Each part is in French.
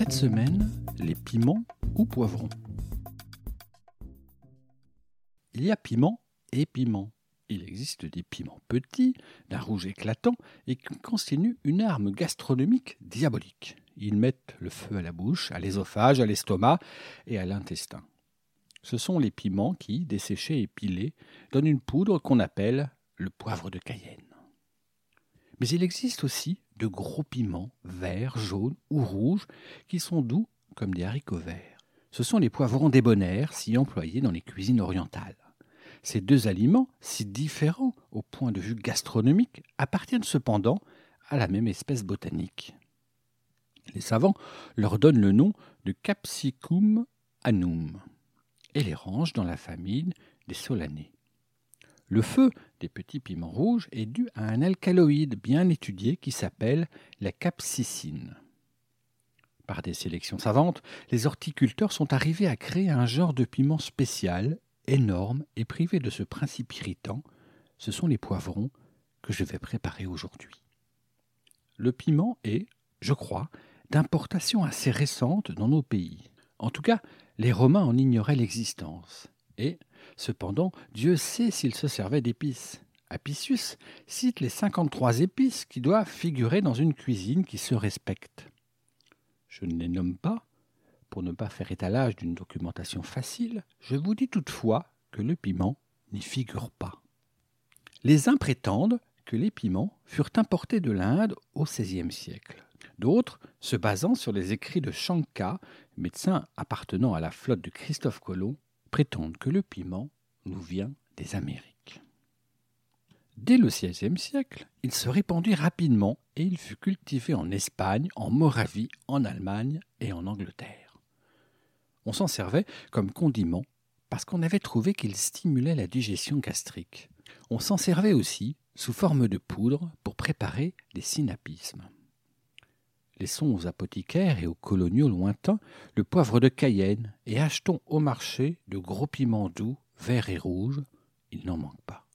Cette semaine, les piments ou poivrons. Il y a piment et piment. Il existe des piments petits, d'un rouge éclatant, et qui constituent une arme gastronomique diabolique. Ils mettent le feu à la bouche, à l'ésophage, à l'estomac et à l'intestin. Ce sont les piments qui, desséchés et pilés, donnent une poudre qu'on appelle le poivre de Cayenne. Mais il existe aussi de gros piments, verts, jaunes ou rouges, qui sont doux comme des haricots verts. Ce sont les poivrons débonnaires si employés dans les cuisines orientales. Ces deux aliments, si différents au point de vue gastronomique, appartiennent cependant à la même espèce botanique. Les savants leur donnent le nom de Capsicum anum et les rangent dans la famille des solanés. Le feu des petits piments rouges est dû à un alcaloïde bien étudié qui s'appelle la capsicine. Par des sélections savantes, les horticulteurs sont arrivés à créer un genre de piment spécial, énorme et privé de ce principe irritant. Ce sont les poivrons que je vais préparer aujourd'hui. Le piment est, je crois, d'importation assez récente dans nos pays. En tout cas, les Romains en ignoraient l'existence. Et, cependant, Dieu sait s'ils se servaient d'épices. Apicius cite les 53 épices qui doivent figurer dans une cuisine qui se respecte. Je ne les nomme pas, pour ne pas faire étalage d'une documentation facile, je vous dis toutefois que le piment n'y figure pas. Les uns prétendent que les piments furent importés de l'Inde au XVIe siècle. D'autres, se basant sur les écrits de Shanka, médecin appartenant à la flotte de Christophe Colomb, prétendent que le piment nous vient des Amériques. Dès le XVIe siècle, il se répandit rapidement et il fut cultivé en Espagne, en Moravie, en Allemagne et en Angleterre. On s'en servait comme condiment parce qu'on avait trouvé qu'il stimulait la digestion gastrique. On s'en servait aussi sous forme de poudre pour préparer des synapismes. Laissons aux apothicaires et aux coloniaux lointains le poivre de Cayenne et achetons au marché de gros piments doux, verts et rouges. Il n'en manque pas.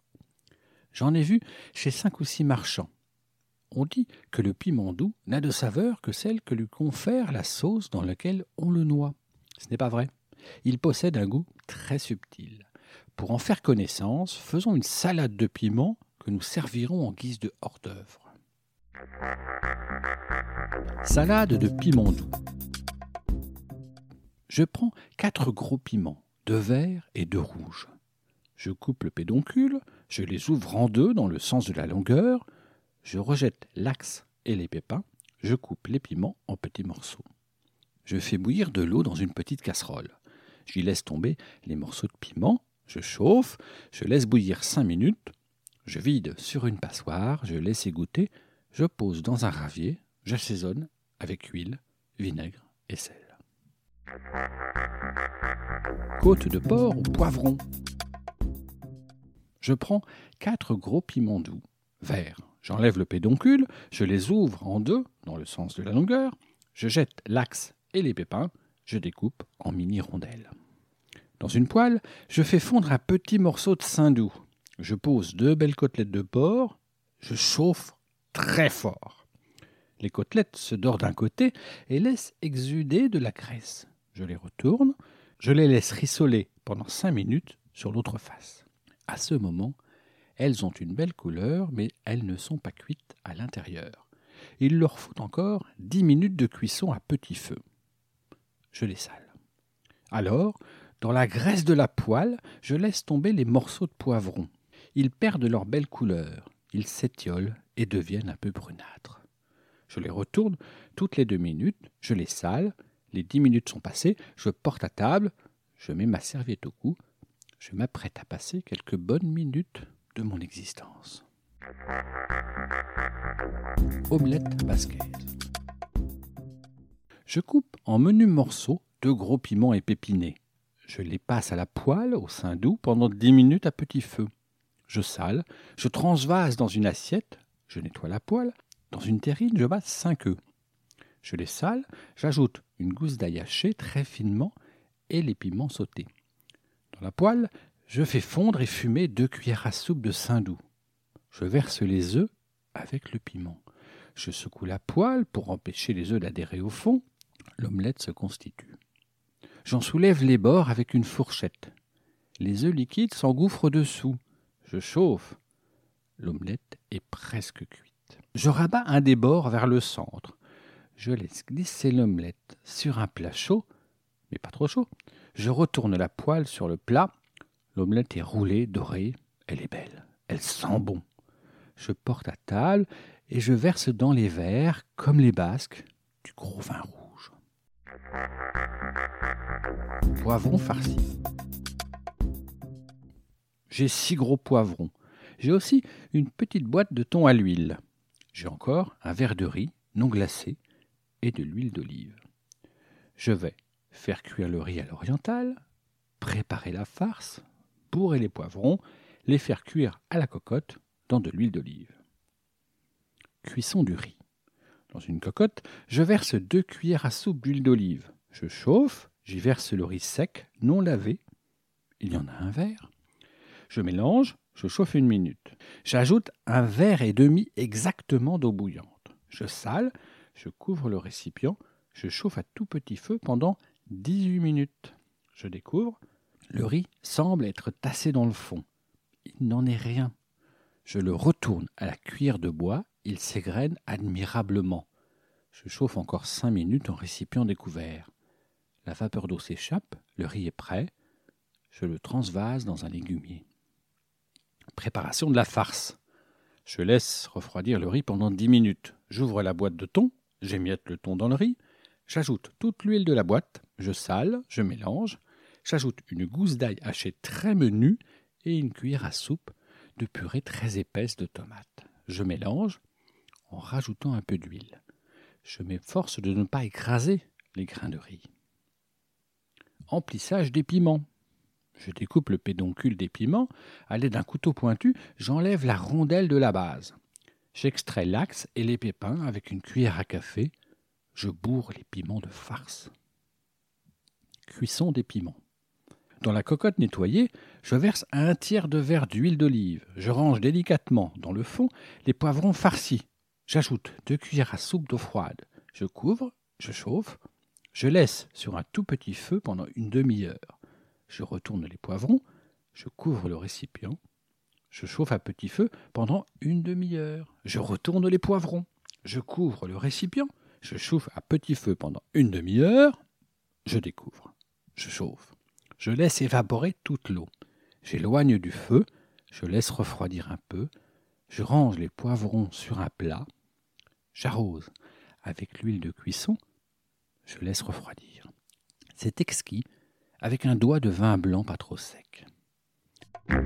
J'en ai vu chez cinq ou six marchands. On dit que le piment doux n'a de saveur que celle que lui confère la sauce dans laquelle on le noie. Ce n'est pas vrai. Il possède un goût très subtil. Pour en faire connaissance, faisons une salade de piments que nous servirons en guise de hors-d'œuvre. Salade de piment doux. Je prends quatre gros piments, deux verts et deux rouges. Je coupe le pédoncule, je les ouvre en deux dans le sens de la longueur, je rejette l'axe et les pépins, je coupe les piments en petits morceaux. Je fais bouillir de l'eau dans une petite casserole. J'y laisse tomber les morceaux de piment, je chauffe, je laisse bouillir cinq minutes, je vide sur une passoire, je laisse égoutter, je pose dans un ravier, j'assaisonne avec huile, vinaigre et sel. Côte de porc ou poivron. Je prends quatre gros piments doux, verts. J'enlève le pédoncule, je les ouvre en deux dans le sens de la longueur, je jette l'axe et les pépins, je découpe en mini rondelles. Dans une poêle, je fais fondre un petit morceau de saindoux. Je pose deux belles côtelettes de porc, je chauffe très fort. Les côtelettes se dorent d'un côté et laissent exuder de la graisse. Je les retourne, je les laisse rissoler pendant cinq minutes sur l'autre face. À ce moment, elles ont une belle couleur, mais elles ne sont pas cuites à l'intérieur. Il leur faut encore dix minutes de cuisson à petit feu. Je les sale. Alors, dans la graisse de la poêle, je laisse tomber les morceaux de poivron. Ils perdent leur belle couleur, ils s'étiolent et deviennent un peu brunâtres. Je les retourne toutes les deux minutes, je les sale, les dix minutes sont passées, je porte à table, je mets ma serviette au cou, je m'apprête à passer quelques bonnes minutes de mon existence. Omelette basquaise. Je coupe en menus morceaux deux gros piments épépinés. Je les passe à la poêle au sein doux pendant dix minutes à petit feu. Je sale, je transvase dans une assiette, je nettoie la poêle, dans une terrine je bats cinq œufs. Je les sale, j'ajoute une gousse d'ail haché très finement et les piments sautés. Dans la poêle, je fais fondre et fumer deux cuillères à soupe de saindoux. Je verse les œufs avec le piment. Je secoue la poêle pour empêcher les œufs d'adhérer au fond. L'omelette se constitue. J'en soulève les bords avec une fourchette. Les œufs liquides s'engouffrent dessous. Chauffe. L'omelette est presque cuite. Je rabats un des bords vers le centre. Je laisse glisser l'omelette sur un plat chaud, mais pas trop chaud. Je retourne la poêle sur le plat. L'omelette est roulée, dorée. Elle est belle. Elle sent bon. Je porte à table et je verse dans les verres, comme les basques, du gros vin rouge. Poivron farci. J'ai six gros poivrons. J'ai aussi une petite boîte de thon à l'huile. J'ai encore un verre de riz non glacé et de l'huile d'olive. Je vais faire cuire le riz à l'orientale, préparer la farce, bourrer les poivrons, les faire cuire à la cocotte dans de l'huile d'olive. Cuisson du riz. Dans une cocotte, je verse deux cuillères à soupe d'huile d'olive. Je chauffe, j'y verse le riz sec, non lavé. Il y en a un verre. Je mélange, je chauffe une minute. J'ajoute un verre et demi exactement d'eau bouillante. Je sale, je couvre le récipient, je chauffe à tout petit feu pendant 18 minutes. Je découvre, le riz semble être tassé dans le fond. Il n'en est rien. Je le retourne à la cuillère de bois, il s'égrène admirablement. Je chauffe encore cinq minutes en récipient découvert. La vapeur d'eau s'échappe, le riz est prêt. Je le transvase dans un légumier. Préparation de la farce. Je laisse refroidir le riz pendant dix minutes. J'ouvre la boîte de thon, j'émiette le thon dans le riz, j'ajoute toute l'huile de la boîte, je sale, je mélange, j'ajoute une gousse d'ail hachée très menue et une cuillère à soupe de purée très épaisse de tomates. Je mélange en rajoutant un peu d'huile. Je m'efforce de ne pas écraser les grains de riz. Emplissage des piments. Je découpe le pédoncule des piments. À l'aide d'un couteau pointu, j'enlève la rondelle de la base. J'extrais l'axe et les pépins avec une cuillère à café. Je bourre les piments de farce. Cuisson des piments. Dans la cocotte nettoyée, je verse un tiers de verre d'huile d'olive. Je range délicatement dans le fond les poivrons farcis. J'ajoute deux cuillères à soupe d'eau froide. Je couvre, je chauffe, je laisse sur un tout petit feu pendant une demi-heure. Je retourne les poivrons, je couvre le récipient, je chauffe à petit feu pendant une demi-heure. Je retourne les poivrons, je couvre le récipient, je chauffe à petit feu pendant une demi-heure, je découvre, je chauffe. Je laisse évaporer toute l'eau. J'éloigne du feu, je laisse refroidir un peu, je range les poivrons sur un plat, j'arrose avec l'huile de cuisson, je laisse refroidir. C'est exquis, avec un doigt de vin blanc pas trop sec. Bon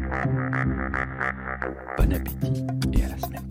appétit et à la semaine